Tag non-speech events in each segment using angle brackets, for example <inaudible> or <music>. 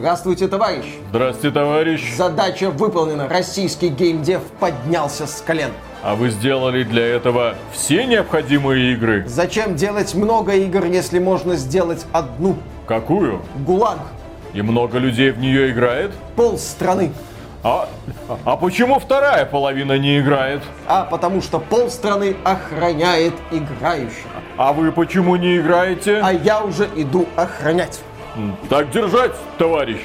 Здравствуйте, товарищ! Здравствуйте, товарищ! Задача выполнена. Российский геймдев поднялся с колен. А вы сделали для этого все необходимые игры? Зачем делать много игр, если можно сделать одну? Какую? ГУЛАГ. И много людей в нее играет? Пол страны. А, а почему вторая половина не играет? А потому что пол страны охраняет играющих. А вы почему не играете? А я уже иду охранять. Так держать, товарищ.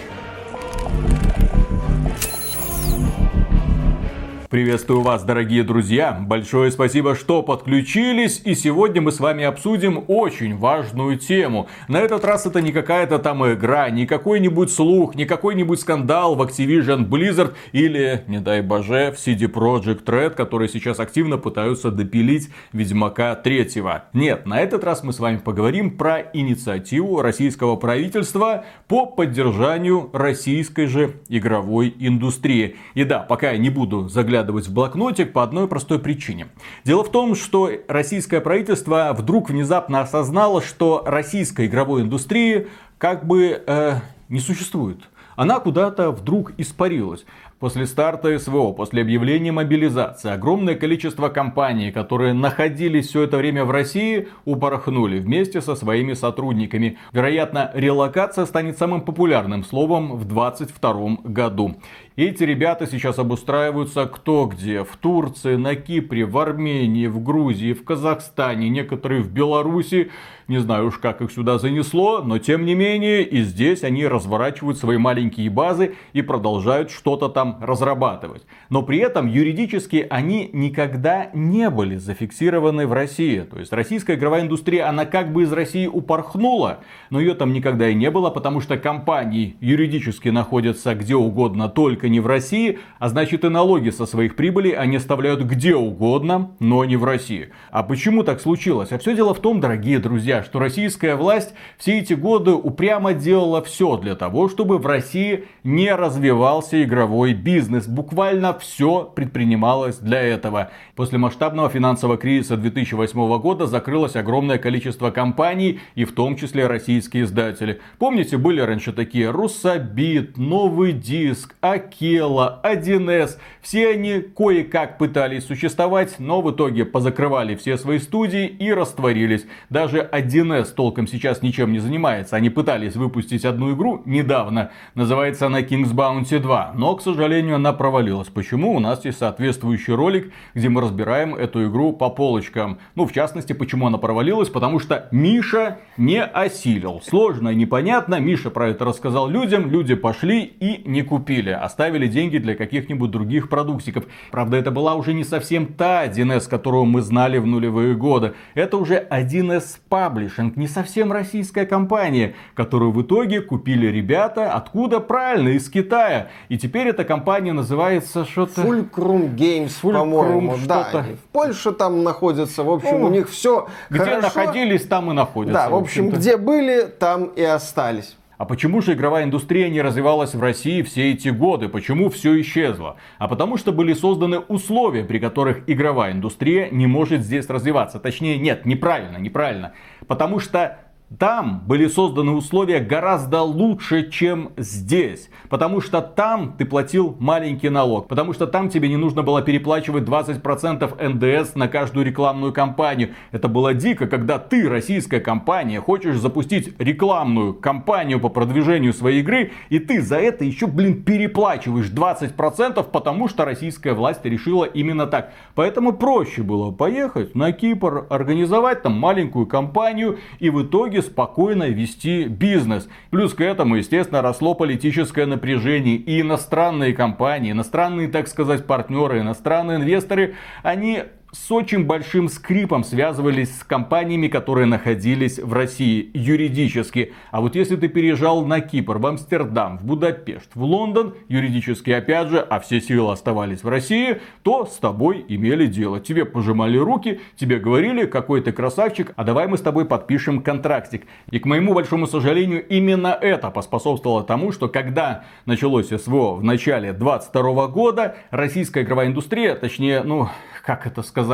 Приветствую вас, дорогие друзья. Большое спасибо, что подключились. И сегодня мы с вами обсудим очень важную тему. На этот раз это не какая-то там игра, не какой-нибудь слух, не какой-нибудь скандал в Activision Blizzard или, не дай боже, в CD Projekt Red, которые сейчас активно пытаются допилить Ведьмака 3. Нет, на этот раз мы с вами поговорим про инициативу российского правительства по поддержанию российской же игровой индустрии. И да, пока я не буду заглядывать заглядывать в блокнотик по одной простой причине. Дело в том, что российское правительство вдруг внезапно осознало, что российской игровой индустрии как бы э, не существует. Она куда-то вдруг испарилась. После старта СВО, после объявления мобилизации, огромное количество компаний, которые находились все это время в России, упорхнули вместе со своими сотрудниками. Вероятно, релокация станет самым популярным словом в 2022 году. Эти ребята сейчас обустраиваются кто где. В Турции, на Кипре, в Армении, в Грузии, в Казахстане, некоторые в Беларуси. Не знаю уж как их сюда занесло, но тем не менее и здесь они разворачивают свои маленькие базы и продолжают что-то там разрабатывать. Но при этом юридически они никогда не были зафиксированы в России. То есть российская игровая индустрия, она как бы из России упорхнула, но ее там никогда и не было, потому что компании юридически находятся где угодно, только не в России, а значит и налоги со своих прибылей они оставляют где угодно, но не в России. А почему так случилось? А все дело в том, дорогие друзья, что российская власть все эти годы упрямо делала все для того, чтобы в России не развивался игровой бизнес. Буквально все предпринималось для этого. После масштабного финансового кризиса 2008 года закрылось огромное количество компаний, и в том числе российские издатели. Помните, были раньше такие Руссобит, Новый Диск, Акела, 1С. Все они кое-как пытались существовать, но в итоге позакрывали все свои студии и растворились. Даже 1С толком сейчас ничем не занимается. Они пытались выпустить одну игру недавно. Называется она King's Bounty 2. Но, к сожалению, она провалилась. Почему? У нас есть соответствующий ролик, где мы разбираем эту игру по полочкам. Ну, в частности, почему она провалилась? Потому что Миша не осилил. Сложно и непонятно. Миша про это рассказал людям. Люди пошли и не купили. Оставили деньги для каких-нибудь других продуктиков. Правда, это была уже не совсем та 1С, которую мы знали в нулевые годы. Это уже 1С Publishing, не совсем российская компания, которую в итоге купили ребята, откуда? Правильно, из Китая. И теперь эта компания называется что-то... Fulcrum Games, по-моему. Да, в Польше там находится, в общем, ну, у них все Где хорошо. находились, там и находятся. Да, в общем, в где были, там и остались. А почему же игровая индустрия не развивалась в России все эти годы? Почему все исчезло? А потому что были созданы условия, при которых игровая индустрия не может здесь развиваться. Точнее, нет, неправильно, неправильно. Потому что там были созданы условия гораздо лучше, чем здесь. Потому что там ты платил маленький налог. Потому что там тебе не нужно было переплачивать 20% НДС на каждую рекламную кампанию. Это было дико, когда ты, российская компания, хочешь запустить рекламную кампанию по продвижению своей игры, и ты за это еще, блин, переплачиваешь 20%, потому что российская власть решила именно так. Поэтому проще было поехать на Кипр, организовать там маленькую кампанию, и в итоге спокойно вести бизнес. Плюс к этому, естественно, росло политическое напряжение. И иностранные компании, иностранные, так сказать, партнеры, иностранные инвесторы, они с очень большим скрипом связывались с компаниями, которые находились в России юридически. А вот если ты переезжал на Кипр, в Амстердам, в Будапешт, в Лондон, юридически опять же, а все силы оставались в России, то с тобой имели дело. Тебе пожимали руки, тебе говорили, какой ты красавчик, а давай мы с тобой подпишем контрактик. И к моему большому сожалению, именно это поспособствовало тому, что когда началось СВО в начале 22 года, российская игровая индустрия, точнее, ну, как это сказать,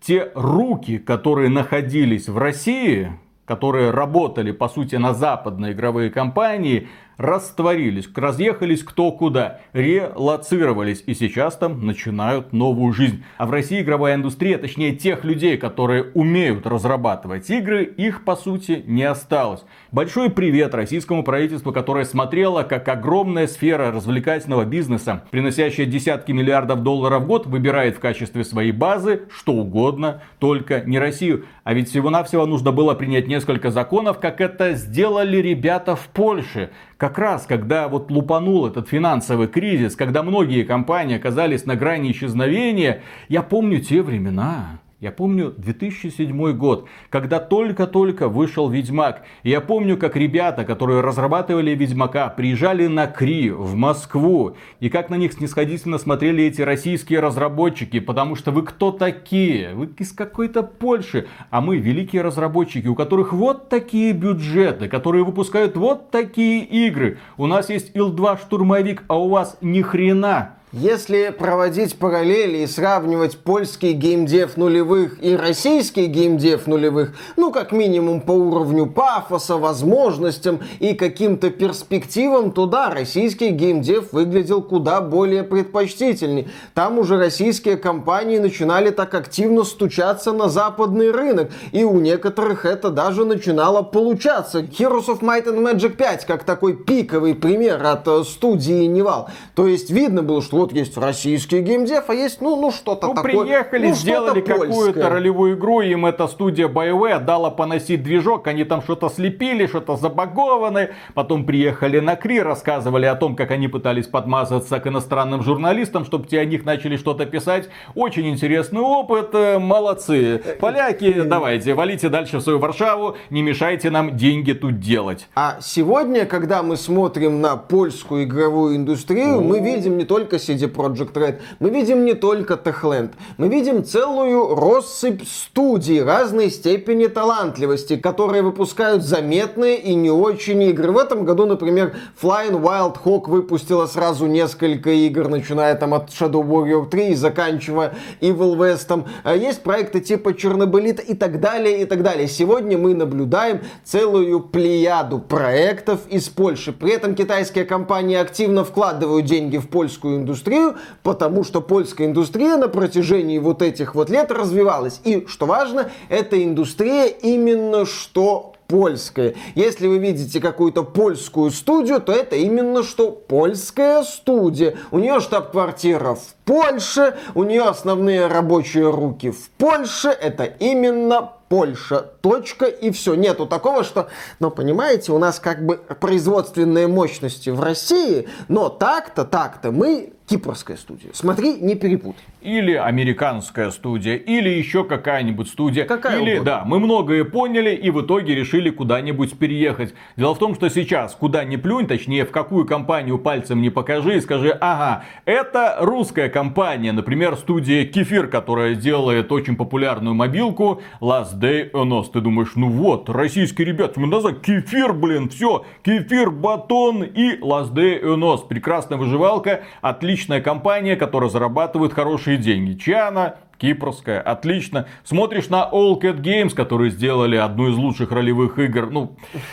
те руки, которые находились в России, которые работали, по сути, на западные игровые компании, растворились, разъехались кто куда, релацировались и сейчас там начинают новую жизнь. А в России игровая индустрия, точнее тех людей, которые умеют разрабатывать игры, их по сути не осталось. Большой привет российскому правительству, которое смотрело, как огромная сфера развлекательного бизнеса, приносящая десятки миллиардов долларов в год, выбирает в качестве своей базы что угодно, только не Россию. А ведь всего-навсего нужно было принять несколько законов, как это сделали ребята в Польше. Как раз, когда вот лупанул этот финансовый кризис, когда многие компании оказались на грани исчезновения, я помню те времена. Я помню 2007 год, когда только-только вышел Ведьмак. Я помню, как ребята, которые разрабатывали Ведьмака, приезжали на Кри в Москву. И как на них снисходительно смотрели эти российские разработчики. Потому что вы кто такие? Вы из какой-то Польши. А мы великие разработчики, у которых вот такие бюджеты, которые выпускают вот такие игры. У нас есть Ил-2 штурмовик, а у вас ни хрена. Если проводить параллели и сравнивать польский геймдев нулевых и российский геймдев нулевых, ну, как минимум по уровню пафоса, возможностям и каким-то перспективам, то да, российский геймдев выглядел куда более предпочтительней. Там уже российские компании начинали так активно стучаться на западный рынок, и у некоторых это даже начинало получаться. Heroes of Might and Magic 5 как такой пиковый пример от э, студии Nival. То есть видно было, что вот есть российский геймдев, а есть, ну, ну что-то ну, такое. приехали, ну, сделали какую-то ролевую игру, им эта студия BioWare дала поносить движок, они там что-то слепили, что-то забагованное, потом приехали на КРИ, рассказывали о том, как они пытались подмазаться к иностранным журналистам, чтобы те о них начали что-то писать. Очень интересный опыт, э, молодцы. Поляки, давайте, валите дальше в свою Варшаву, не мешайте нам деньги тут делать. А сегодня, когда мы смотрим на польскую игровую индустрию, мы видим не только CD Projekt Red, мы видим не только Techland, мы видим целую россыпь студий разной степени талантливости, которые выпускают заметные и не очень игры. В этом году, например, Flying Wild Hawk выпустила сразу несколько игр, начиная там от Shadow Warrior 3 и заканчивая Evil West. А есть проекты типа Чернобылита и так далее, и так далее. Сегодня мы наблюдаем целую плеяду проектов из Польши. При этом китайские компании активно вкладывают деньги в польскую индустрию индустрию, потому что польская индустрия на протяжении вот этих вот лет развивалась. И, что важно, эта индустрия именно что польская. Если вы видите какую-то польскую студию, то это именно что польская студия. У нее штаб-квартира в Польше, у нее основные рабочие руки в Польше. Это именно Польша, точка и все. Нету такого, что, ну, понимаете, у нас как бы производственные мощности в России, но так-то, так-то мы кипрская студия. Смотри, не перепутай. Или американская студия, или еще какая-нибудь студия. Какая или, угодно. да, мы многое поняли и в итоге решили куда-нибудь переехать. Дело в том, что сейчас куда ни плюнь, точнее в какую компанию пальцем не покажи и скажи, ага, это русская компания, например, студия Кефир, которая делает очень популярную мобилку Last Day on Us. Ты думаешь, ну вот, российские ребята, мы назвать Кефир, блин, все, Кефир, батон и Last Day on Us. Прекрасная выживалка, отлично отличная компания, которая зарабатывает хорошие деньги. Чья Кипрская, отлично. Смотришь на All Cat Games, которые сделали одну из лучших ролевых игр, ну, <laughs>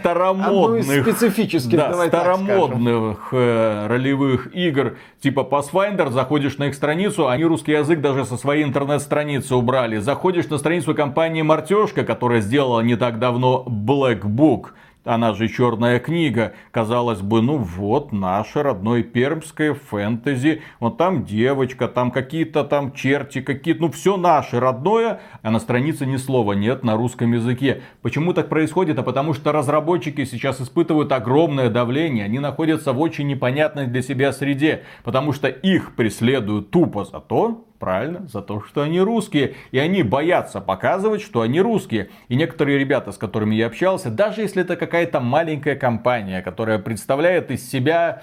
старомодных. специфических, да, старомодных э, ролевых игр, типа Pathfinder, заходишь на их страницу, они русский язык даже со своей интернет-страницы убрали. Заходишь на страницу компании Мартешка, которая сделала не так давно Black Book она же черная книга. Казалось бы, ну вот, наше родное пермское фэнтези. Вот там девочка, там какие-то там черти, какие-то, ну все наше родное. А на странице ни слова нет на русском языке. Почему так происходит? А потому что разработчики сейчас испытывают огромное давление. Они находятся в очень непонятной для себя среде. Потому что их преследуют тупо за то, Правильно, за то, что они русские. И они боятся показывать, что они русские. И некоторые ребята, с которыми я общался, даже если это какая-то маленькая компания, которая представляет из себя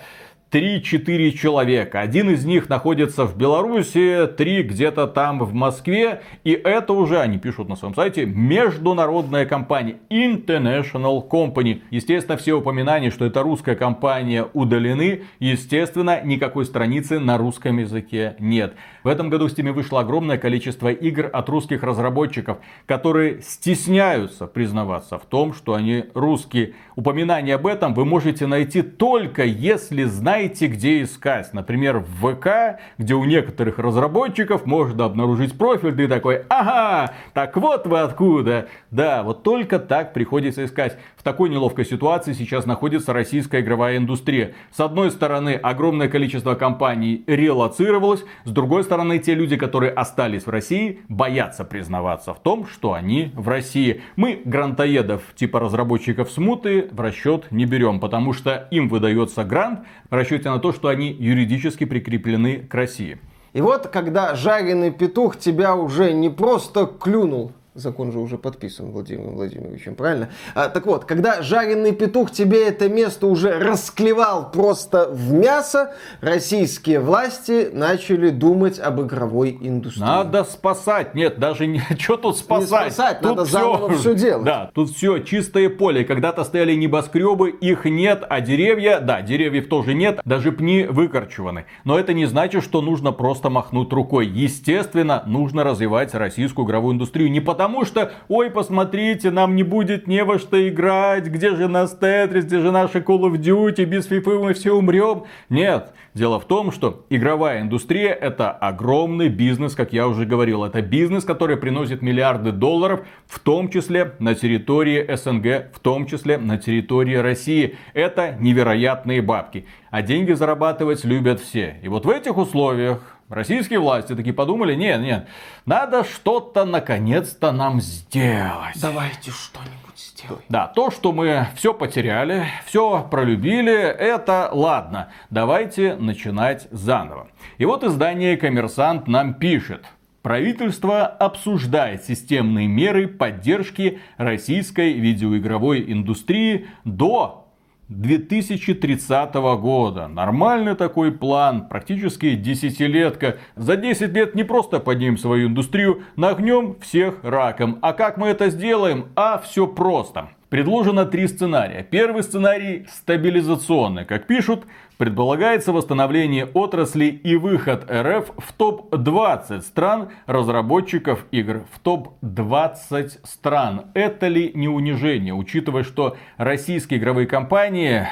3-4 человека. Один из них находится в Беларуси, три где-то там в Москве. И это уже, они пишут на своем сайте, международная компания. International Company. Естественно, все упоминания, что это русская компания, удалены. Естественно, никакой страницы на русском языке нет. В этом году в Steam вышло огромное количество игр от русских разработчиков, которые стесняются признаваться в том, что они русские. Упоминание об этом вы можете найти только если знаете, где искать. Например, в ВК, где у некоторых разработчиков можно обнаружить профиль, ты такой, ага, так вот вы откуда. Да, вот только так приходится искать. В такой неловкой ситуации сейчас находится российская игровая индустрия. С одной стороны, огромное количество компаний релацировалось, с другой стороны, те люди, которые остались в России, боятся признаваться в том, что они в России. Мы грантоедов типа разработчиков смуты в расчет не берем, потому что им выдается грант в расчете на то, что они юридически прикреплены к России. И вот, когда жареный петух тебя уже не просто клюнул, Закон же уже подписан Владимиром Владимировичем, правильно? А, так вот, когда жареный петух тебе это место уже расклевал просто в мясо, российские власти начали думать об игровой индустрии. Надо спасать. Нет, даже не... <laughs> Что тут спасать? Не спасать, тут надо все... заново <laughs> все делать. Да, тут все чистое поле. Когда-то стояли небоскребы, их нет, а деревья, да, деревьев тоже нет, даже пни выкорчеваны. Но это не значит, что нужно просто махнуть рукой. Естественно, нужно развивать российскую игровую индустрию. Не потому, потому что, ой, посмотрите, нам не будет не во что играть, где же наш Тетрис, где же наши Call of Duty, без FIFA мы все умрем. Нет, дело в том, что игровая индустрия это огромный бизнес, как я уже говорил. Это бизнес, который приносит миллиарды долларов, в том числе на территории СНГ, в том числе на территории России. Это невероятные бабки. А деньги зарабатывать любят все. И вот в этих условиях Российские власти такие подумали, нет, нет, надо что-то наконец-то нам сделать. Давайте что-нибудь сделаем. Да, то, что мы все потеряли, все пролюбили, это ладно. Давайте начинать заново. И вот издание «Коммерсант» нам пишет. Правительство обсуждает системные меры поддержки российской видеоигровой индустрии до 2030 года. Нормальный такой план, практически десятилетка. За 10 лет не просто поднимем свою индустрию, нагнем всех раком. А как мы это сделаем? А все просто. Предложено три сценария. Первый сценарий стабилизационный. Как пишут, предполагается восстановление отрасли и выход РФ в топ-20 стран разработчиков игр. В топ-20 стран. Это ли не унижение, учитывая, что российские игровые компании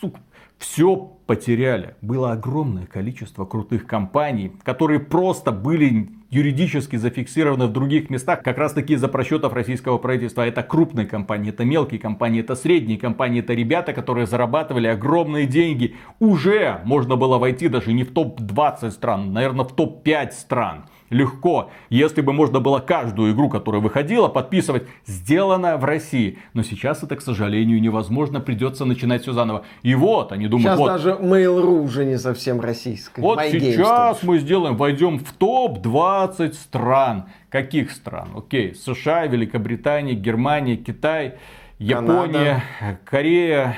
сука, все потеряли. Было огромное количество крутых компаний, которые просто были юридически зафиксированы в других местах, как раз таки из-за просчетов российского правительства. Это крупные компании, это мелкие компании, это средние компании, это ребята, которые зарабатывали огромные деньги. Уже можно было войти даже не в топ-20 стран, наверное, в топ-5 стран легко, если бы можно было каждую игру, которая выходила, подписывать «сделано в России». Но сейчас это, к сожалению, невозможно, придется начинать все заново. И вот, они думают... Сейчас вот, даже Mail.ru уже не совсем российская. Вот My сейчас мы сделаем, войдем в топ-20 стран. Каких стран? Окей, США, Великобритания, Германия, Китай, Япония, Канада. Корея,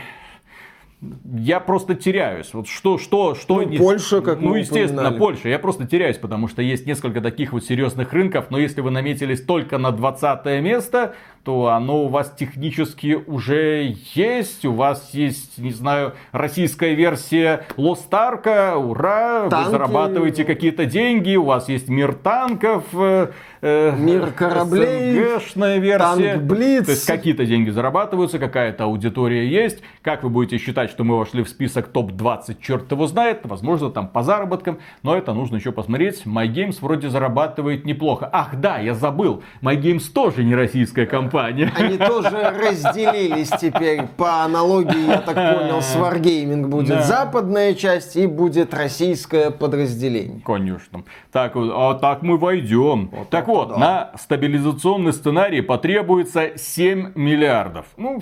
я просто теряюсь. Вот что, что, что... Ну, Польша, как Ну, естественно, упоминали. Польша. Я просто теряюсь, потому что есть несколько таких вот серьезных рынков, но если вы наметились только на 20 место, то оно у вас технически уже есть. У вас есть, не знаю, российская версия Lost Ark, ура, Танки. вы зарабатываете какие-то деньги, у вас есть мир танков, э, э мир кораблей, СНГшная версия. Танк Блиц. То есть какие-то деньги зарабатываются, какая-то аудитория есть. Как вы будете считать, что мы вошли в список топ-20, черт его знает. Возможно, там по заработкам, но это нужно еще посмотреть. MyGames вроде зарабатывает неплохо. Ах, да, я забыл. MyGames тоже не российская компания компания. Они тоже разделились теперь по аналогии, я так понял, с Wargaming будет да. западная часть и будет российское подразделение. Конечно. Так, а так мы войдем. Вот так вот, да. на стабилизационный сценарий потребуется 7 миллиардов. Ну,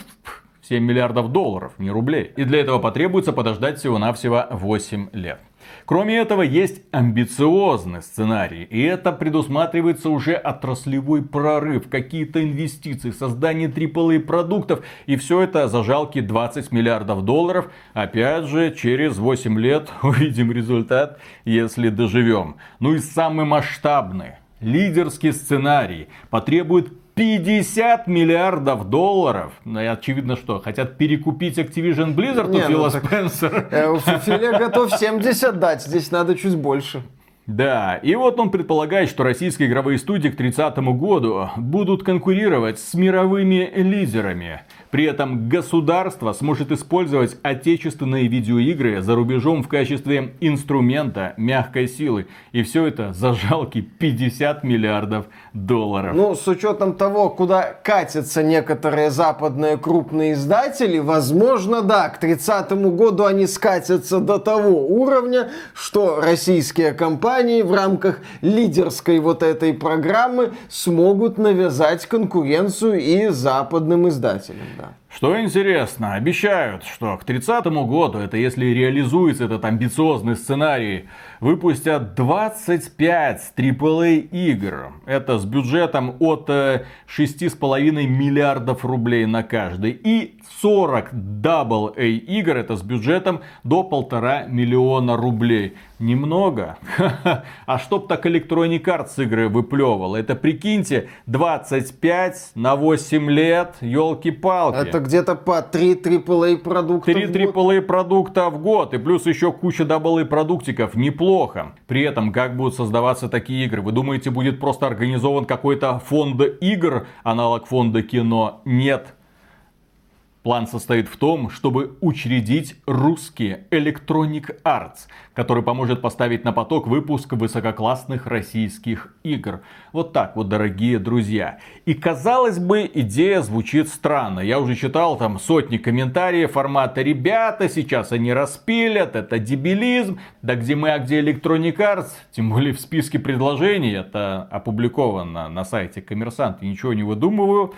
7 миллиардов долларов, не рублей. И для этого потребуется подождать всего-навсего 8 лет. Кроме этого, есть амбициозный сценарий, и это предусматривается уже отраслевой прорыв, какие-то инвестиции, создание AAA продуктов, и все это за жалкие 20 миллиардов долларов. Опять же, через 8 лет <laughs> увидим результат, если доживем. Ну и самый масштабный, лидерский сценарий потребует 50 миллиардов долларов. Ну, и очевидно, что хотят перекупить Activision Blizzard Не, у ну Фила так, Спенсера. Э, готов 70 дать, здесь надо чуть больше. Да, и вот он предполагает, что российские игровые студии к 30 году будут конкурировать с мировыми лидерами. При этом государство сможет использовать отечественные видеоигры за рубежом в качестве инструмента мягкой силы. И все это за жалкие 50 миллиардов долларов. Ну, с учетом того, куда катятся некоторые западные крупные издатели, возможно, да, к 30 году они скатятся до того уровня, что российские компании в рамках лидерской вот этой программы смогут навязать конкуренцию и западным издателям. Да. Sarah. Что интересно, обещают, что к 30 году, это если реализуется этот амбициозный сценарий, выпустят 25 AAA игр. Это с бюджетом от 6,5 миллиардов рублей на каждый. И 40 AA игр, это с бюджетом до полтора миллиона рублей. Немного. <laughs> А чтоб так Electronic Arts игры выплевывал. Это прикиньте, 25 на 8 лет, елки-палки. Это где-то по 3 AAA продукта 3 AAA продукта в год. И плюс еще куча AA продуктиков. Неплохо. При этом, как будут создаваться такие игры? Вы думаете, будет просто организован какой-то фонд игр, аналог фонда кино? Нет. План состоит в том, чтобы учредить русский Electronic Arts, который поможет поставить на поток выпуск высококлассных российских игр. Вот так вот, дорогие друзья. И казалось бы, идея звучит странно. Я уже читал там сотни комментариев формата «Ребята, сейчас они распилят, это дебилизм». Да где мы, а где Electronic Arts? Тем более в списке предложений, это опубликовано на сайте Коммерсант, ничего не выдумываю.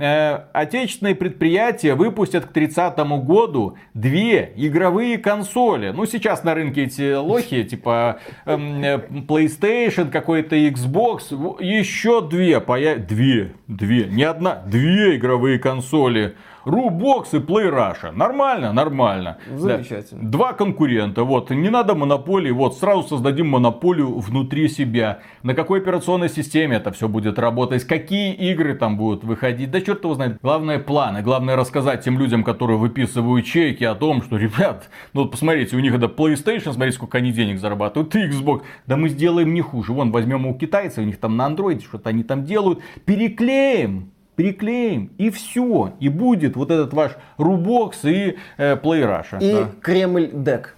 Э, отечественные предприятия выпустят к 30 году две игровые консоли. Ну, сейчас на рынке эти лохи, типа эм, э, PlayStation, какой-то Xbox, еще две, появ... две, две, не одна, две игровые консоли Рубокс и Play Russia. Нормально, нормально. Замечательно. Да. Два конкурента. Вот, не надо монополии. Вот, сразу создадим монополию внутри себя. На какой операционной системе это все будет работать? Какие игры там будут выходить? Да черт его знает. Главное планы. Главное рассказать тем людям, которые выписывают чеки о том, что, ребят, ну вот посмотрите, у них это PlayStation, смотрите, сколько они денег зарабатывают. И Xbox. Да мы сделаем не хуже. Вон, возьмем у китайцев, у них там на Android что-то они там делают. Переклеим переклеим, и все. И будет вот этот ваш Рубокс и э, Play Russia. И да. Кремль Дек.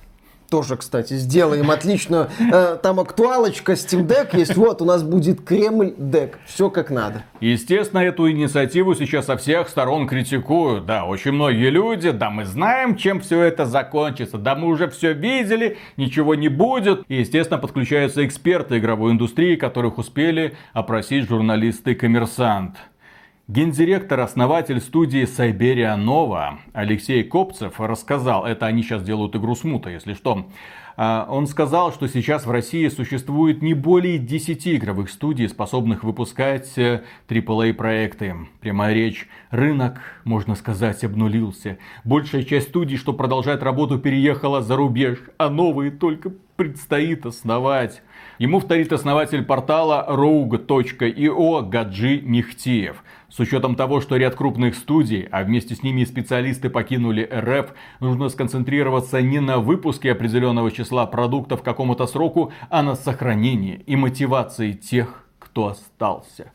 Тоже, кстати, сделаем отлично. Э, там актуалочка Steam Deck есть. Вот, у нас будет Кремль Дек. Все как надо. Естественно, эту инициативу сейчас со всех сторон критикуют. Да, очень многие люди, да, мы знаем, чем все это закончится. Да, мы уже все видели, ничего не будет. И, естественно, подключаются эксперты игровой индустрии, которых успели опросить журналисты «Коммерсант». Гендиректор, основатель студии Сайберия Нова Алексей Копцев рассказал, это они сейчас делают игру Смута, если что, а, он сказал, что сейчас в России существует не более 10 игровых студий, способных выпускать AAA э, проекты. Прямая речь, рынок, можно сказать, обнулился. Большая часть студий, что продолжает работу, переехала за рубеж, а новые только предстоит основать. Ему вторит основатель портала rogue.io Гаджи Мехтиев. С учетом того, что ряд крупных студий, а вместе с ними и специалисты покинули РФ, нужно сконцентрироваться не на выпуске определенного числа продуктов к какому-то сроку, а на сохранении и мотивации тех, кто остался.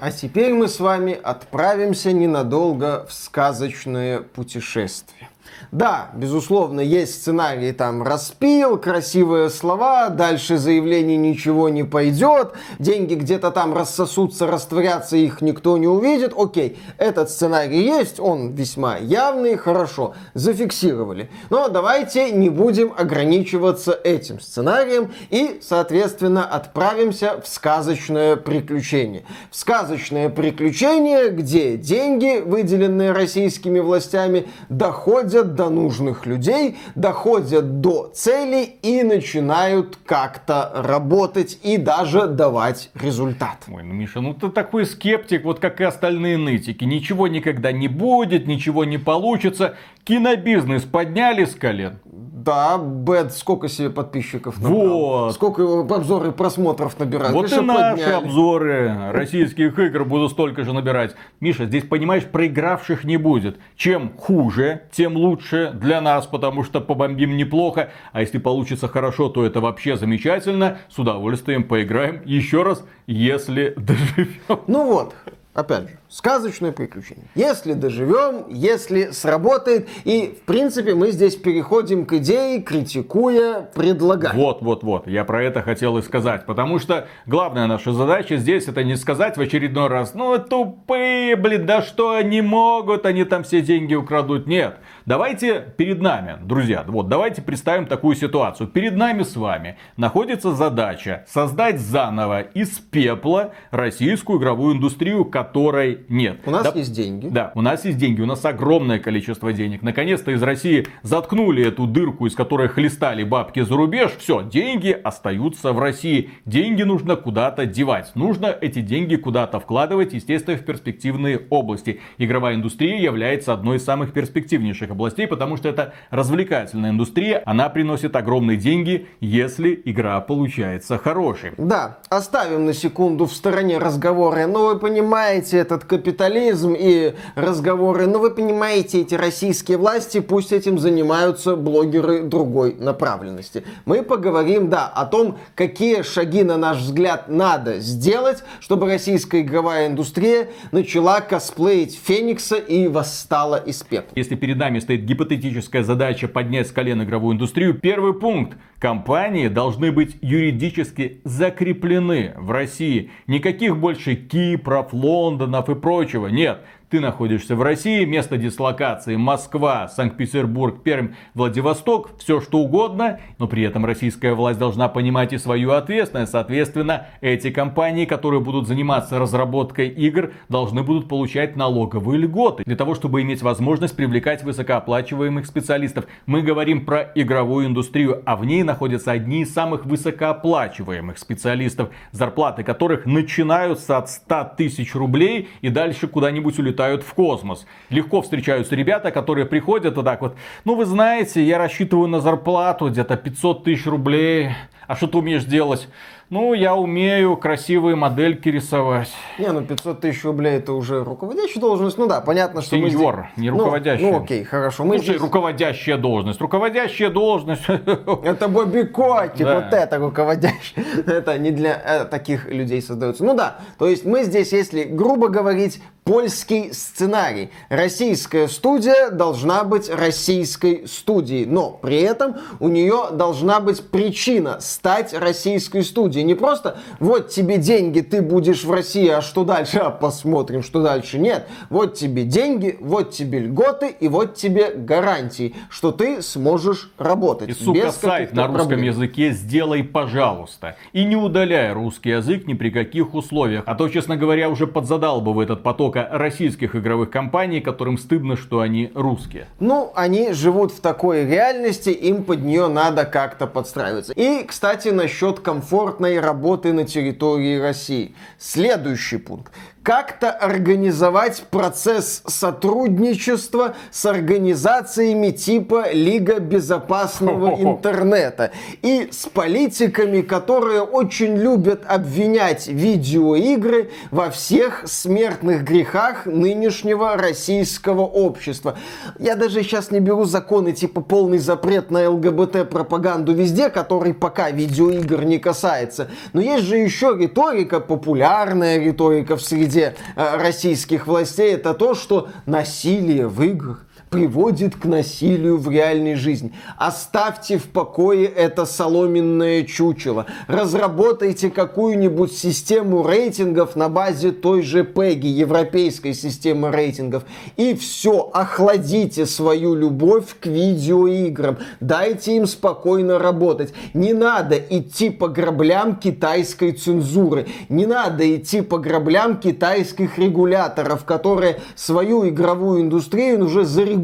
А теперь мы с вами отправимся ненадолго в сказочное путешествие. Да, безусловно, есть сценарий там распил, красивые слова, дальше заявление ничего не пойдет, деньги где-то там рассосутся, растворятся, их никто не увидит. Окей, этот сценарий есть, он весьма явный, хорошо, зафиксировали. Но давайте не будем ограничиваться этим сценарием и, соответственно, отправимся в сказочное приключение. В сказочное приключение, где деньги, выделенные российскими властями, доходят доходят до нужных людей, доходят до цели и начинают как-то работать и даже давать результат. Ой, ну Миша, ну ты такой скептик, вот как и остальные нытики. Ничего никогда не будет, ничего не получится. Кинобизнес подняли с колен. Да, Бэд сколько себе подписчиков набрал? Вот. Сколько обзоры просмотров набирают? Вот и Конечно, наши подняли. обзоры российских игр будут столько же набирать. Миша, здесь, понимаешь, проигравших не будет. Чем хуже, тем лучше для нас, потому что побомбим неплохо. А если получится хорошо, то это вообще замечательно. С удовольствием поиграем еще раз, если <laughs> доживем. Ну вот, опять же, сказочное приключение. Если доживем, если сработает. И, в принципе, мы здесь переходим к идее, критикуя, предлагая. Вот, вот, вот. Я про это хотел и сказать. Потому что главная наша задача здесь это не сказать в очередной раз, ну тупые, блин, да что они могут, они там все деньги украдут. Нет. Давайте перед нами, друзья, вот давайте представим такую ситуацию. Перед нами с вами находится задача создать заново из пепла российскую игровую индустрию, которой нет. У нас Да- есть деньги. да, у нас есть деньги, у нас огромное количество денег. Наконец-то из России заткнули эту дырку, из которой хлестали бабки за рубеж. Все, деньги остаются в России. Деньги нужно куда-то девать. Нужно эти деньги куда-то вкладывать, естественно, в перспективные области. Игровая индустрия является одной из самых перспективнейших областей, потому что это развлекательная индустрия. Она приносит огромные деньги, если игра получается хорошей. Да, оставим на секунду в стороне разговоры. Ну, вы понимаете, этот капитализм и разговоры. Ну, вы понимаете, эти российские власти, пусть этим занимаются блогеры другой направленности. Мы поговорим, да, о том, какие шаги, на наш взгляд, надо сделать, чтобы российская игровая индустрия начала косплеить Феникса и восстала из пепла. Если перед нами стоит гипотетическая задача поднять с колен игровую индустрию, первый пункт. Компании должны быть юридически закреплены в России. Никаких больше Кипров, Лондонов и прочего. Нет. Ты находишься в России, место дислокации Москва, Санкт-Петербург, Пермь, Владивосток, все что угодно, но при этом российская власть должна понимать и свою ответственность. Соответственно, эти компании, которые будут заниматься разработкой игр, должны будут получать налоговые льготы для того, чтобы иметь возможность привлекать высокооплачиваемых специалистов. Мы говорим про игровую индустрию, а в ней находятся одни из самых высокооплачиваемых специалистов, зарплаты которых начинаются от 100 тысяч рублей и дальше куда-нибудь улетают в космос. Легко встречаются ребята, которые приходят вот так вот, ну вы знаете, я рассчитываю на зарплату где-то 500 тысяч рублей, а что ты умеешь делать? Ну, я умею красивые модельки рисовать. Не, ну 500 тысяч рублей это уже руководящая должность. Ну да, понятно, что мы Сеньор, здесь- не Ну, руководящая. Ну, окей, хорошо. Мы Слушай, здесь- руководящая должность. Руководящая должность. <laughs> Это Бобби Котик, Да. вот это руководящий. <laughs> Это не для э, таких людей создается. Ну да, то есть мы здесь, если грубо говорить, польский сценарий. Российская студия должна быть российской студией, но при этом у нее должна быть причина стать российской студией. Не просто вот тебе деньги, ты будешь в России, а что дальше? А посмотрим, что дальше. Нет, вот тебе деньги, вот тебе льготы и вот тебе гарантии, что ты сможешь работать. И, сука, без сайт на русском проблем. языке сделай, пожалуйста. И не удаляй русский язык ни при каких условиях. А то, честно говоря, уже подзадалбывает от потока российских игровых компаний, которым стыдно, что они русские. Ну, они живут в такой реальности, им под нее надо как-то подстраиваться. И, кстати, насчет комфортной работы на территории России. Следующий пункт. Как-то организовать процесс сотрудничества с организациями типа Лига безопасного интернета и с политиками, которые очень любят обвинять видеоигры во всех смертных грехах нынешнего российского общества. Я даже сейчас не беру законы типа полный запрет на ЛГБТ-пропаганду везде, который пока видеоигр не касается. Но есть же еще риторика, популярная риторика в среде э, российских властей, это то, что насилие в играх приводит к насилию в реальной жизни. Оставьте в покое это соломенное чучело. Разработайте какую-нибудь систему рейтингов на базе той же PEGI, европейской системы рейтингов. И все, охладите свою любовь к видеоиграм. Дайте им спокойно работать. Не надо идти по граблям китайской цензуры. Не надо идти по граблям китайских регуляторов, которые свою игровую индустрию уже зарегулировали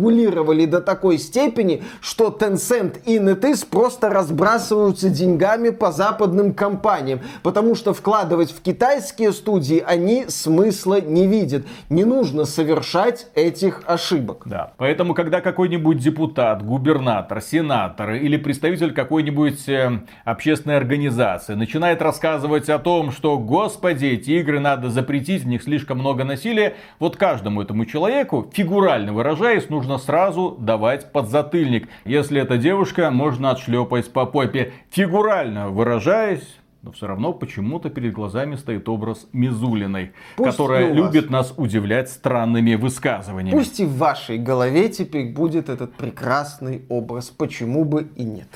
до такой степени, что Tencent и NetEase просто разбрасываются деньгами по западным компаниям, потому что вкладывать в китайские студии они смысла не видят. Не нужно совершать этих ошибок. Да, поэтому когда какой-нибудь депутат, губернатор, сенатор или представитель какой-нибудь э, общественной организации начинает рассказывать о том, что, господи, эти игры надо запретить, в них слишком много насилия, вот каждому этому человеку, фигурально выражаясь, нужно сразу давать подзатыльник. Если это девушка, можно отшлепать по попе. Фигурально выражаясь, но все равно почему-то перед глазами стоит образ Мизулиной, Пусть которая любит нас удивлять странными высказываниями. Пусть и в вашей голове теперь будет этот прекрасный образ, почему бы и нет.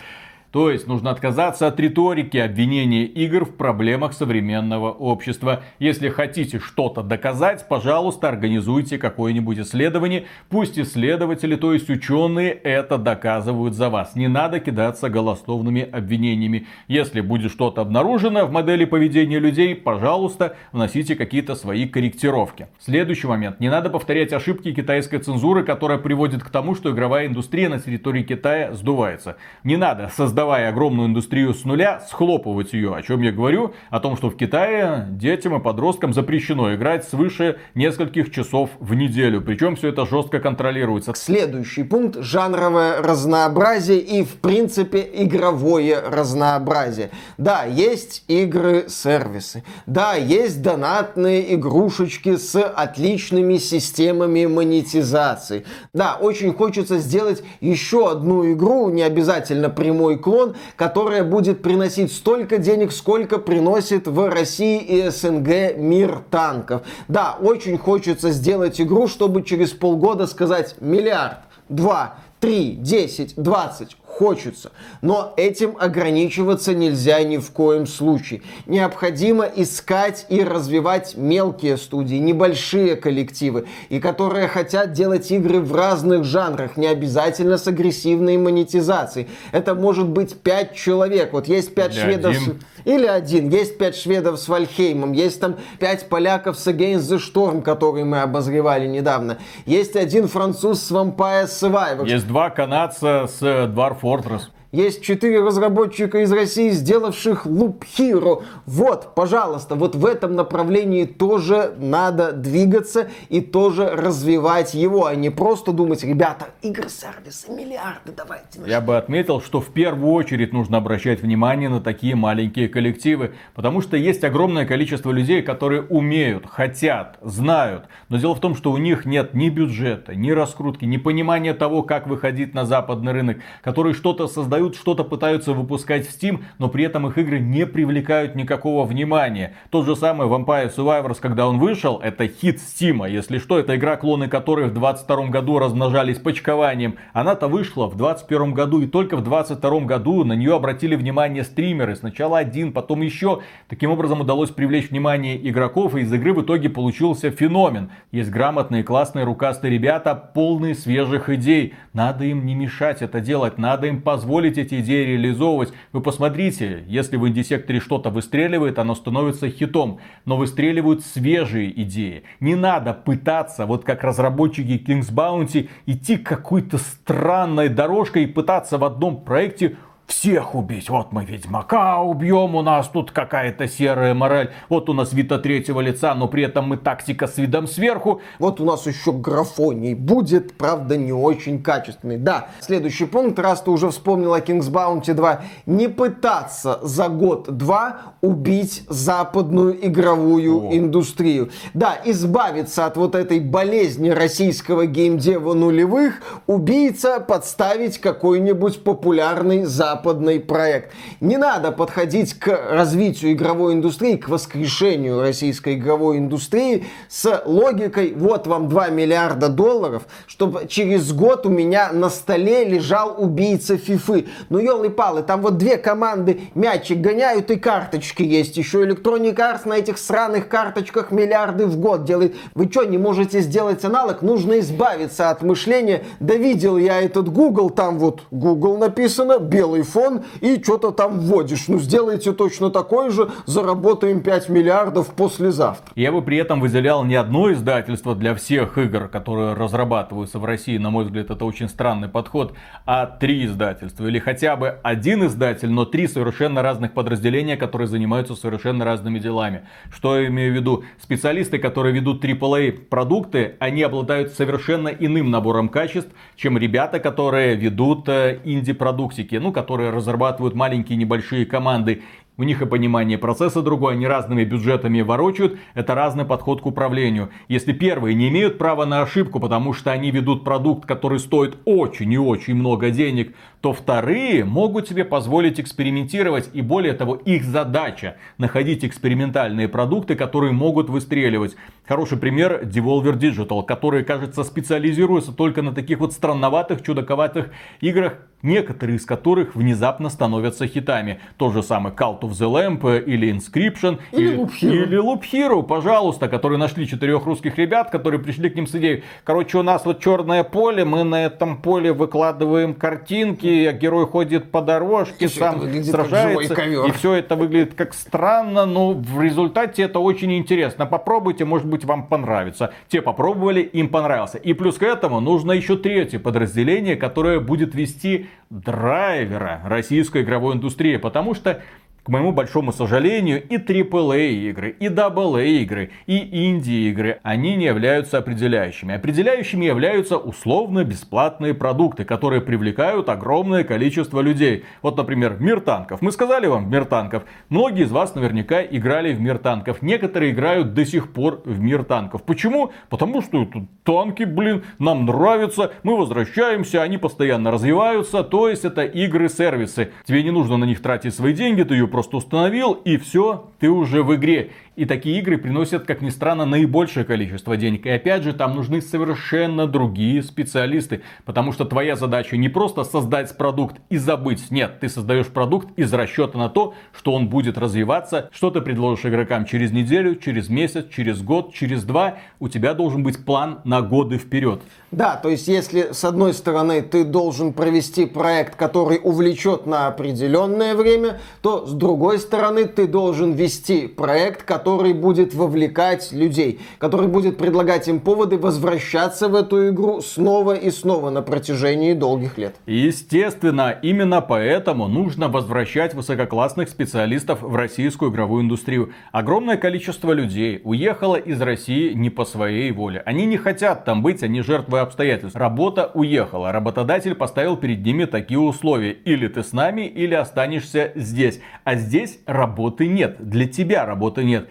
То есть нужно отказаться от риторики обвинения игр в проблемах современного общества. Если хотите что-то доказать, пожалуйста, организуйте какое-нибудь исследование. Пусть исследователи, то есть ученые, это доказывают за вас. Не надо кидаться голословными обвинениями. Если будет что-то обнаружено в модели поведения людей, пожалуйста, вносите какие-то свои корректировки. Следующий момент. Не надо повторять ошибки китайской цензуры, которая приводит к тому, что игровая индустрия на территории Китая сдувается. Не надо создавать создавая огромную индустрию с нуля, схлопывать ее. О чем я говорю? О том, что в Китае детям и подросткам запрещено играть свыше нескольких часов в неделю. Причем все это жестко контролируется. Следующий пункт – жанровое разнообразие и, в принципе, игровое разнообразие. Да, есть игры-сервисы. Да, есть донатные игрушечки с отличными системами монетизации. Да, очень хочется сделать еще одну игру, не обязательно прямой клон, уклон, которая будет приносить столько денег, сколько приносит в России и СНГ мир танков. Да, очень хочется сделать игру, чтобы через полгода сказать миллиард, два, три, десять, двадцать хочется. Но этим ограничиваться нельзя ни в коем случае. Необходимо искать и развивать мелкие студии, небольшие коллективы, и которые хотят делать игры в разных жанрах, не обязательно с агрессивной монетизацией. Это может быть 5 человек. Вот есть 5 Или шведов... Один. Или один. Есть 5 шведов с Вальхеймом. Есть там 5 поляков с Against the Storm, который мы обозревали недавно. Есть один француз с Vampire Survivors. Есть два канадца с Dwarf Fortress. Есть четыре разработчика из России, сделавших Loop Hero. Вот, пожалуйста, вот в этом направлении тоже надо двигаться и тоже развивать его, а не просто думать, ребята, игры-сервисы, миллиарды, давайте. Начнем. Я бы отметил, что в первую очередь нужно обращать внимание на такие маленькие коллективы, потому что есть огромное количество людей, которые умеют, хотят, знают, но дело в том, что у них нет ни бюджета, ни раскрутки, ни понимания того, как выходить на западный рынок, которые что-то создают создают, что-то пытаются выпускать в Steam, но при этом их игры не привлекают никакого внимания. Тот же самый Vampire Survivors, когда он вышел, это хит Steam. Если что, это игра, клоны которой в 22 году размножались почкованием. Она-то вышла в 21 году, и только в 22 году на нее обратили внимание стримеры. Сначала один, потом еще. Таким образом удалось привлечь внимание игроков, и из игры в итоге получился феномен. Есть грамотные, классные, рукастые ребята, полные свежих идей. Надо им не мешать это делать, надо им позволить позволить эти идеи реализовывать. Вы посмотрите, если в инди-секторе что-то выстреливает, оно становится хитом. Но выстреливают свежие идеи. Не надо пытаться, вот как разработчики King's Bounty, идти какой-то странной дорожкой и пытаться в одном проекте всех убить. Вот мы Ведьмака убьем, у нас тут какая-то серая мораль. Вот у нас Вита третьего лица, но при этом мы тактика с видом сверху. Вот у нас еще графоний будет, правда, не очень качественный. Да, следующий пункт, раз ты уже вспомнила King's Bounty 2, не пытаться за год-два убить западную игровую О. индустрию. Да, избавиться от вот этой болезни российского геймдева нулевых, убийца подставить какой-нибудь популярный западный западный проект. Не надо подходить к развитию игровой индустрии, к воскрешению российской игровой индустрии с логикой, вот вам 2 миллиарда долларов, чтобы через год у меня на столе лежал убийца фифы. Ну, елы-палы, там вот две команды мячик гоняют и карточки есть. Еще Electronic Arts на этих сраных карточках миллиарды в год делает. Вы что, не можете сделать аналог? Нужно избавиться от мышления. Да видел я этот Google, там вот Google написано, белый iPhone и что-то там вводишь. Ну, сделайте точно такой же, заработаем 5 миллиардов послезавтра. Я бы при этом выделял не одно издательство для всех игр, которые разрабатываются в России. На мой взгляд, это очень странный подход. А три издательства. Или хотя бы один издатель, но три совершенно разных подразделения, которые занимаются совершенно разными делами. Что я имею в виду? Специалисты, которые ведут AAA продукты, они обладают совершенно иным набором качеств, чем ребята, которые ведут э, инди-продуктики, ну, которые разрабатывают маленькие небольшие команды. У них и понимание процесса другое, они разными бюджетами ворочают, это разный подход к управлению. Если первые не имеют права на ошибку, потому что они ведут продукт, который стоит очень и очень много денег, то вторые могут себе позволить экспериментировать. И более того, их задача находить экспериментальные продукты, которые могут выстреливать. Хороший пример Devolver Digital, которые, кажется, специализируются только на таких вот странноватых, чудаковатых играх, некоторые из которых внезапно становятся хитами. Тот же самый Cult of the Lamp или Inscription. Или Loop Hero. Или Loop Hero, пожалуйста, которые нашли четырех русских ребят, которые пришли к ним с идеей. Короче, у нас вот черное поле, мы на этом поле выкладываем картинки, а герой ходит по дорожке, И сам сражается. И все это выглядит как странно, но в результате это очень интересно. Попробуйте, может быть, вам понравится. Те попробовали, им понравился. И плюс к этому нужно еще третье подразделение, которое будет вести драйвера российской игровой индустрии. Потому что к моему большому сожалению, и AAA игры, и AA игры, и инди игры, они не являются определяющими. Определяющими являются условно-бесплатные продукты, которые привлекают огромное количество людей. Вот, например, Мир танков. Мы сказали вам Мир танков. Многие из вас наверняка играли в Мир танков. Некоторые играют до сих пор в Мир танков. Почему? Потому что это танки, блин, нам нравятся, мы возвращаемся, они постоянно развиваются, то есть это игры-сервисы. Тебе не нужно на них тратить свои деньги, ты ее просто установил и все, ты уже в игре. И такие игры приносят, как ни странно, наибольшее количество денег. И опять же, там нужны совершенно другие специалисты. Потому что твоя задача не просто создать продукт и забыть. Нет, ты создаешь продукт из расчета на то, что он будет развиваться. Что ты предложишь игрокам через неделю, через месяц, через год, через два. У тебя должен быть план на годы вперед. Да, то есть если с одной стороны ты должен провести проект, который увлечет на определенное время, то с другой стороны ты должен вести проект, который будет вовлекать людей, который будет предлагать им поводы возвращаться в эту игру снова и снова на протяжении долгих лет. Естественно, именно поэтому нужно возвращать высококлассных специалистов в российскую игровую индустрию. Огромное количество людей уехало из России не по своей воле. Они не хотят там быть, они жертвы обстоятельств. Работа уехала. Работодатель поставил перед ними такие условия. Или ты с нами, или останешься здесь. А здесь работы нет. Для тебя работы нет.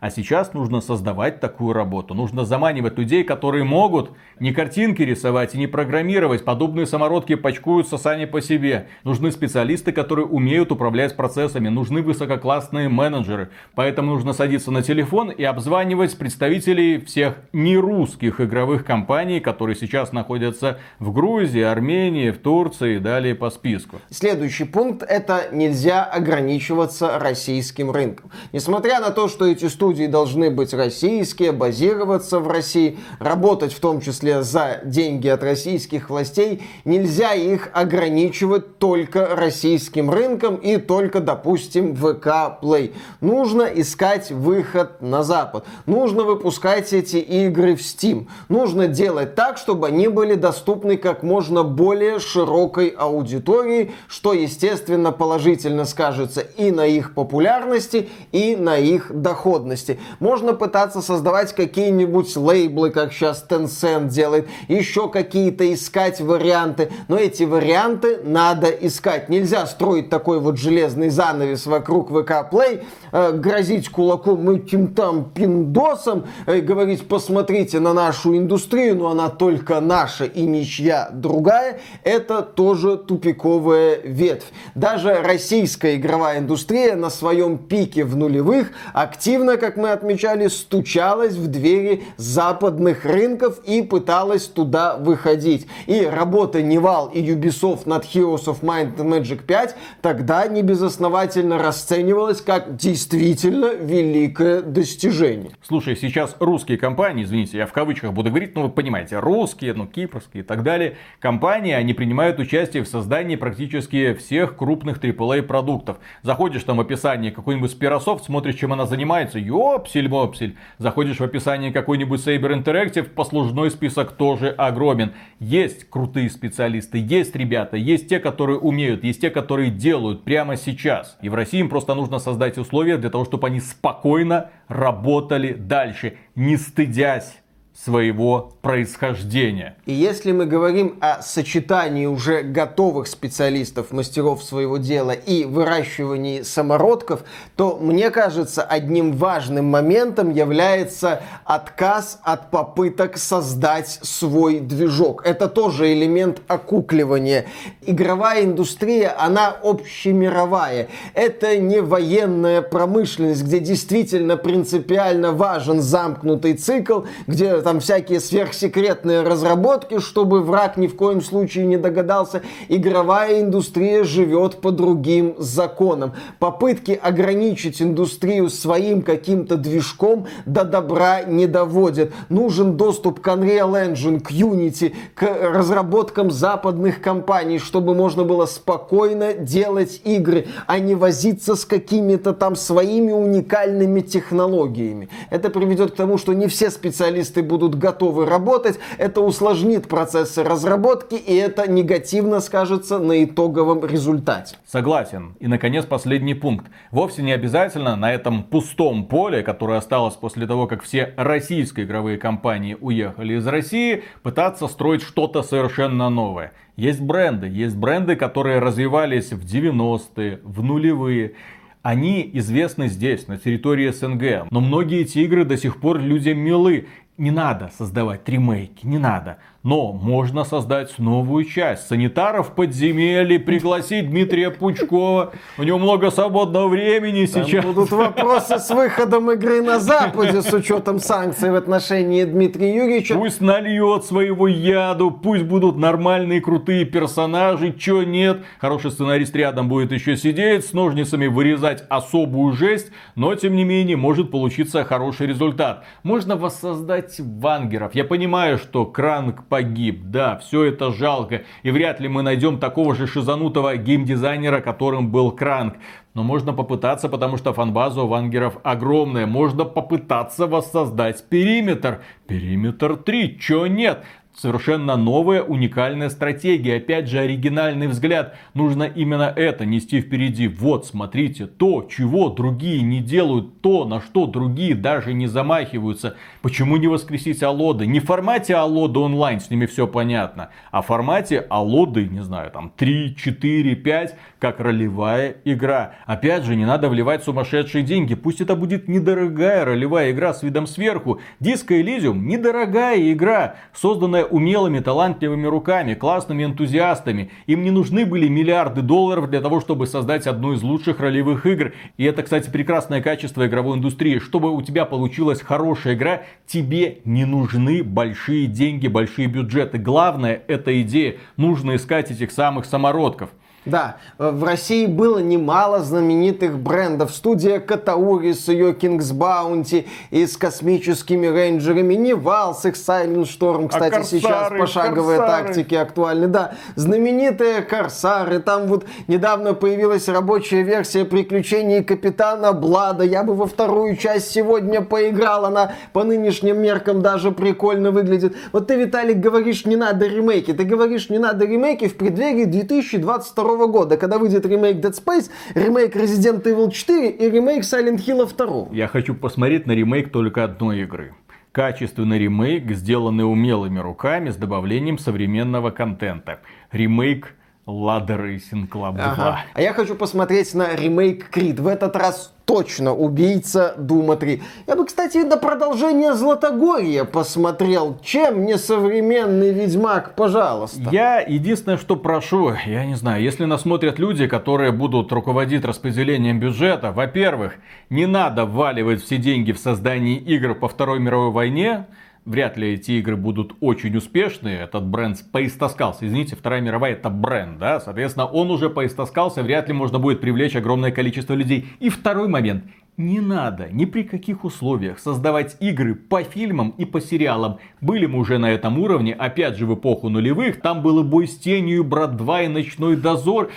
А сейчас нужно создавать такую работу. Нужно заманивать людей, которые могут не картинки рисовать и не программировать. Подобные самородки почкуются сами по себе. Нужны специалисты, которые умеют управлять процессами. Нужны высококлассные менеджеры. Поэтому нужно садиться на телефон и обзванивать представителей всех нерусских игровых компаний, которые сейчас находятся в Грузии, Армении, в Турции и далее по списку. Следующий пункт это нельзя ограничиваться российским рынком. Несмотря на то, что эти студии должны быть российские, базироваться в России, работать в том числе за деньги от российских властей, нельзя их ограничивать только российским рынком и только, допустим, ВК Play. Нужно искать выход на Запад. Нужно выпускать эти игры в Steam. Нужно делать так, чтобы они были доступны как можно более широкой аудитории, что, естественно, положительно скажется и на их популярности, и на их доходности. Можно пытаться создавать какие-нибудь лейблы, как сейчас Tencent делает, еще какие-то искать варианты, но эти варианты надо искать. Нельзя строить такой вот железный занавес вокруг ВК Play, э, грозить кулаком этим там пиндосом, э, говорить, посмотрите на нашу индустрию, но она только наша и ничья другая. Это тоже тупиковая ветвь. Даже российская игровая индустрия на своем пике в нулевых активно, как как мы отмечали, стучалась в двери западных рынков и пыталась туда выходить. И работа Невал и Ubisoft над Heroes of Might and Magic 5 тогда не безосновательно расценивалась как действительно великое достижение. Слушай, сейчас русские компании, извините, я в кавычках буду говорить, но вы понимаете, русские, ну, кипрские и так далее, компании, они принимают участие в создании практически всех крупных AAA продуктов. Заходишь там в описание какой-нибудь Spirasoft, смотришь, чем она занимается, ёпсель-мопсель. Заходишь в описание какой-нибудь Saber Interactive, послужной список тоже огромен. Есть крутые специалисты, есть ребята, есть те, которые умеют, есть те, которые делают прямо сейчас. И в России им просто нужно создать условия для того, чтобы они спокойно работали дальше, не стыдясь своего происхождения. И если мы говорим о сочетании уже готовых специалистов, мастеров своего дела и выращивании самородков, то мне кажется, одним важным моментом является отказ от попыток создать свой движок. Это тоже элемент окукливания. Игровая индустрия, она общемировая. Это не военная промышленность, где действительно принципиально важен замкнутый цикл, где там всякие сверхсекретные разработки, чтобы враг ни в коем случае не догадался. Игровая индустрия живет по другим законам. Попытки ограничить индустрию своим каким-то движком до добра не доводят. Нужен доступ к Unreal Engine, к Unity, к разработкам западных компаний, чтобы можно было спокойно делать игры, а не возиться с какими-то там своими уникальными технологиями. Это приведет к тому, что не все специалисты будут будут готовы работать, это усложнит процессы разработки, и это негативно скажется на итоговом результате. Согласен. И, наконец, последний пункт. Вовсе не обязательно на этом пустом поле, которое осталось после того, как все российские игровые компании уехали из России, пытаться строить что-то совершенно новое. Есть бренды, есть бренды, которые развивались в 90-е, в нулевые они известны здесь, на территории СНГ. Но многие эти игры до сих пор людям милы не надо создавать ремейки, не надо. Но можно создать новую часть. Санитаров подземелья, <laughs> пригласить Дмитрия Пучкова. У него много свободного времени Там сейчас. будут вопросы с выходом игры на Западе с учетом санкций в отношении Дмитрия Юрьевича. Пусть нальет своего яду, пусть будут нормальные крутые персонажи, чё нет. Хороший сценарист рядом будет еще сидеть, с ножницами вырезать особую жесть, но тем не менее может получиться хороший результат. Можно воссоздать вангеров. Я понимаю, что Кранк погиб. Да, все это жалко. И вряд ли мы найдем такого же шизанутого геймдизайнера, которым был Кранк. Но можно попытаться, потому что фанбаза у вангеров огромная. Можно попытаться воссоздать периметр. Периметр 3, чё нет? Совершенно новая, уникальная стратегия. Опять же, оригинальный взгляд. Нужно именно это нести впереди. Вот, смотрите, то, чего другие не делают, то, на что другие даже не замахиваются. Почему не воскресить Алоды? Не в формате Алоды онлайн, с ними все понятно. А в формате Алоды, не знаю, там 3, 4, 5, как ролевая игра. Опять же, не надо вливать сумасшедшие деньги. Пусть это будет недорогая ролевая игра с видом сверху. Диско Elysium недорогая игра, созданная умелыми, талантливыми руками, классными энтузиастами. Им не нужны были миллиарды долларов для того, чтобы создать одну из лучших ролевых игр. И это, кстати, прекрасное качество игровой индустрии. Чтобы у тебя получилась хорошая игра, тебе не нужны большие деньги, большие бюджеты. Главное, это идея. Нужно искать этих самых самородков. Да, в России было немало знаменитых брендов. Студия Katauri с ее King's Bounty и с Космическими рейнджерами. Nival с их Silent Storm, кстати, а Корсары, сейчас пошаговые корсары. тактики актуальны. Да, знаменитые Корсары. Там вот недавно появилась рабочая версия приключений Капитана Блада. Я бы во вторую часть сегодня поиграл. Она по нынешним меркам даже прикольно выглядит. Вот ты, Виталик, говоришь, не надо ремейки. Ты говоришь, не надо ремейки в преддверии 2022 года, когда выйдет ремейк Dead Space, ремейк Resident Evil 4 и ремейк Silent Hill 2. Я хочу посмотреть на ремейк только одной игры. Качественный ремейк, сделанный умелыми руками с добавлением современного контента. Ремейк Lada Racing Club 2. Ага. А я хочу посмотреть на ремейк Крид. В этот раз точно убийца Дума 3. Я бы, кстати, на продолжение Златогорья посмотрел. Чем не современный Ведьмак, пожалуйста. Я единственное, что прошу, я не знаю, если нас смотрят люди, которые будут руководить распределением бюджета, во-первых, не надо вваливать все деньги в создание игр по Второй мировой войне, вряд ли эти игры будут очень успешные. Этот бренд поистоскался. Извините, Вторая мировая это бренд, да? Соответственно, он уже поистоскался, вряд ли можно будет привлечь огромное количество людей. И второй момент не надо ни при каких условиях создавать игры по фильмам и по сериалам. Были мы уже на этом уровне, опять же в эпоху нулевых. Там было Бой с тенью, Брат 2 и Ночной дозор.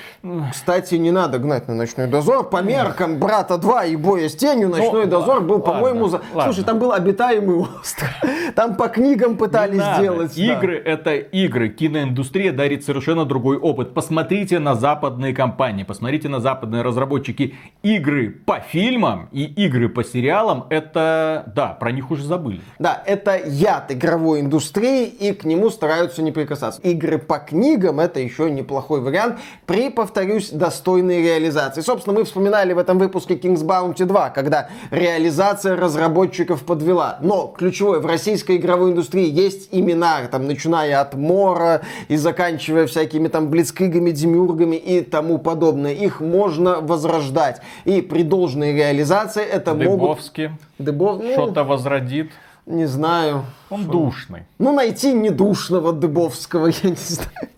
Кстати, не надо гнать на Ночной дозор. По меркам Брата 2 и Боя с тенью Ночной ну, дозор был, по-моему, за... Слушай, там был обитаемый остров. Там по книгам пытались сделать. Игры да. это игры. Киноиндустрия дарит совершенно другой опыт. Посмотрите на западные компании, посмотрите на западные разработчики. Игры по фильмам и игры по сериалам, это, да, про них уже забыли. Да, это яд игровой индустрии, и к нему стараются не прикасаться. Игры по книгам это еще неплохой вариант при, повторюсь, достойной реализации. Собственно, мы вспоминали в этом выпуске King's Bounty 2, когда реализация разработчиков подвела. Но ключевое, в российской игровой индустрии есть имена, там, начиная от Мора и заканчивая всякими там блицкригами, демиургами и тому подобное. Их можно возрождать. И при должной реализации это Дыбовский. могут... Дыбов... Ну, Что-то возродит. Не знаю. Он Шо? душный. Ну, найти недушного Дыбовского, <laughs> я не знаю.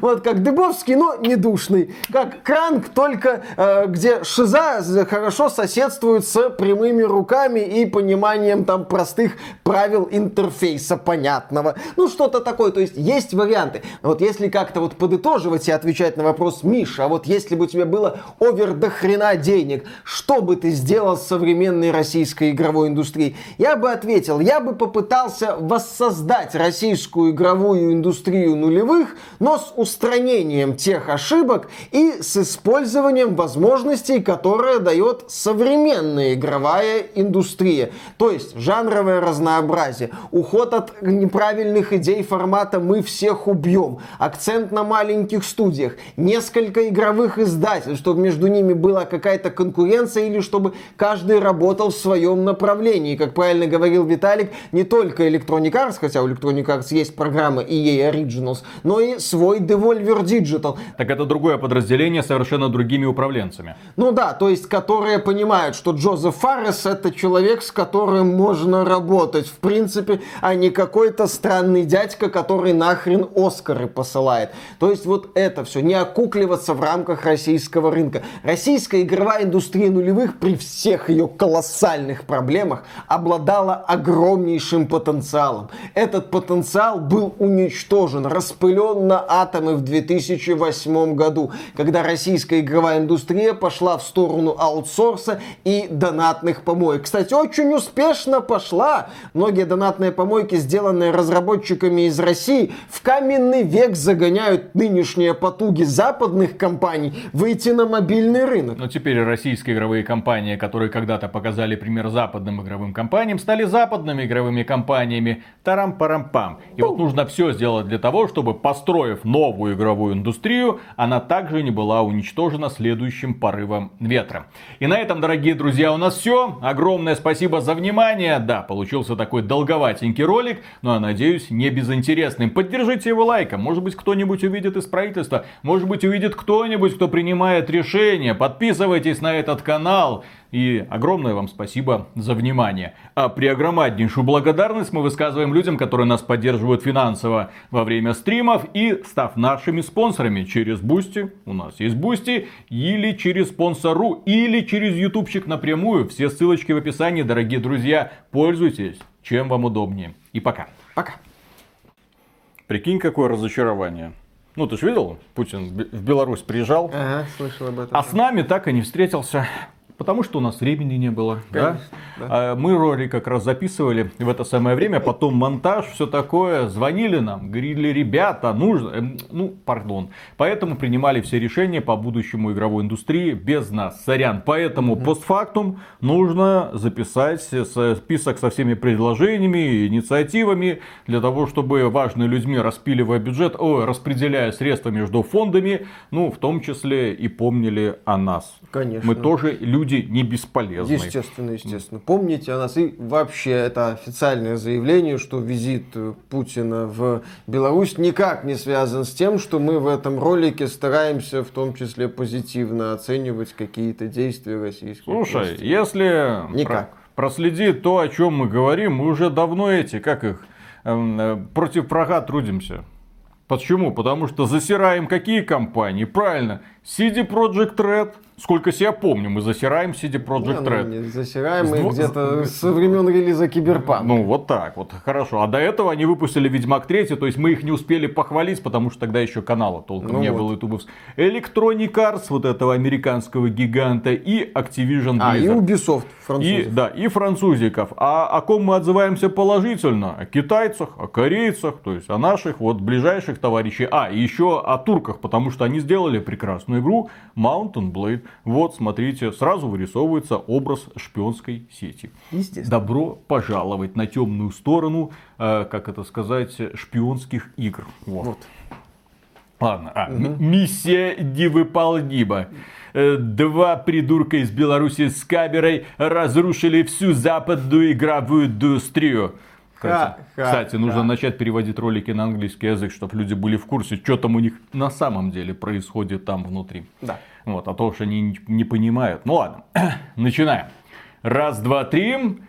Вот как Дыбовский, но не душный. Как Кранк, только э, где шиза хорошо соседствует с прямыми руками и пониманием там простых правил интерфейса понятного. Ну, что-то такое. То есть есть варианты. Вот если как-то вот подытоживать и отвечать на вопрос, Миша, а вот если бы у тебя было овер до хрена денег, что бы ты сделал с современной российской игровой индустрией? Я бы ответил, я бы попытался воссоздать российскую игровую индустрию нулевых, но с устранением тех ошибок и с использованием возможностей, которые дает современная игровая индустрия. То есть жанровое разнообразие, уход от неправильных идей формата «мы всех убьем», акцент на маленьких студиях, несколько игровых издательств, чтобы между ними была какая-то конкуренция или чтобы каждый работал в своем направлении. Как правильно говорил Виталик, не только Electronic Arts, хотя у Electronic Arts есть программа EA Originals, но и свой Devolver Digital. Так это другое подразделение совершенно другими управленцами. Ну да, то есть которые понимают, что Джозеф Фаррес это человек, с которым можно работать, в принципе, а не какой-то странный дядька, который нахрен Оскары посылает. То есть вот это все, не окукливаться в рамках российского рынка. Российская игровая индустрия нулевых при всех ее колоссальных проблемах обладала огромнейшим потенциалом. Этот потенциал был уничтожен, распылен на атомы в 2008 году, когда российская игровая индустрия пошла в сторону аутсорса и донатных помоек. Кстати, очень успешно пошла. Многие донатные помойки, сделанные разработчиками из России, в каменный век загоняют нынешние потуги западных компаний выйти на мобильный рынок. Но теперь российские игровые компании, которые когда-то показали пример западным игровым компаниям, стали западными игровыми компаниями. Тарам-парам-пам. И вот нужно все сделать для того, чтобы, построив новую игровую индустрию, она также не была уничтожена следующим порывом ветра. И на этом, дорогие друзья, у нас все. Огромное спасибо за внимание. Да, получился такой долговатенький ролик, но я надеюсь, не безынтересным. Поддержите его лайком. Может быть, кто-нибудь увидит из правительства. Может быть, увидит кто-нибудь, кто принимает решения. Подписывайтесь на этот канал. И огромное вам спасибо за внимание. А преогромаднейшую благодарность мы высказываем людям, которые нас поддерживают финансово во время стримов и став нашими спонсорами через Бусти. У нас есть Бусти. Или через спонсорку, или через ютубчик напрямую. Все ссылочки в описании, дорогие друзья. Пользуйтесь, чем вам удобнее. И пока. Пока. Прикинь, какое разочарование. Ну, ты же видел, Путин в Беларусь приезжал. Ага, слышал об этом. А с нами так и не встретился. Потому что у нас времени не было. Конечно, да? А мы ролик как раз записывали в это самое время, потом монтаж, все такое. Звонили нам, говорили, ребята, нужно... Эм, ну, пардон. Поэтому принимали все решения по будущему игровой индустрии без нас. Сорян. Поэтому mm постфактум нужно записать список со всеми предложениями, инициативами, для того, чтобы важные людьми, распиливая бюджет, о, распределяя средства между фондами, ну, в том числе и помнили о нас. Конечно. Мы тоже люди не бесполезны. Естественно, естественно. Помните о нас. И вообще, это официальное заявление, что визит Путина в Беларусь никак не связан с тем, что мы в этом ролике стараемся в том числе позитивно оценивать какие-то действия российских Слушай, властей. если Никак. проследить то, о чем мы говорим, мы уже давно эти, как их, эм, э, против врага трудимся. Почему? Потому что засираем какие компании? Правильно, CD Project Red – Сколько себя помню, мы засираем CD Project Red. Не, ну, не засираем мы дво... где-то со времен релиза Киберпанк. Ну, вот так вот, хорошо. А до этого они выпустили Ведьмак 3, то есть мы их не успели похвалить, потому что тогда еще канала толком ну не вот. было ютубовского. Electronic Arts, вот этого американского гиганта, и Activision Blizzard. А, и Ubisoft, французов. И, да, и французиков. А о ком мы отзываемся положительно? О китайцах, о корейцах, то есть о наших вот ближайших товарищей. А, еще о турках, потому что они сделали прекрасную игру Mountain Blade. Вот, смотрите, сразу вырисовывается образ шпионской сети. Добро пожаловать на темную сторону, э, как это сказать, шпионских игр. Вот. вот. Ладно, а, угу. миссия невыполнима. Э, два придурка из Беларуси с камерой разрушили всю западную игровую индустрию. Кстати, ха, кстати ха, нужно ха. начать переводить ролики на английский язык, чтобы люди были в курсе, что там у них на самом деле происходит там внутри. Да. Вот, а то уж они не понимают. Ну ладно, <clears throat> начинаем. Раз, два, три.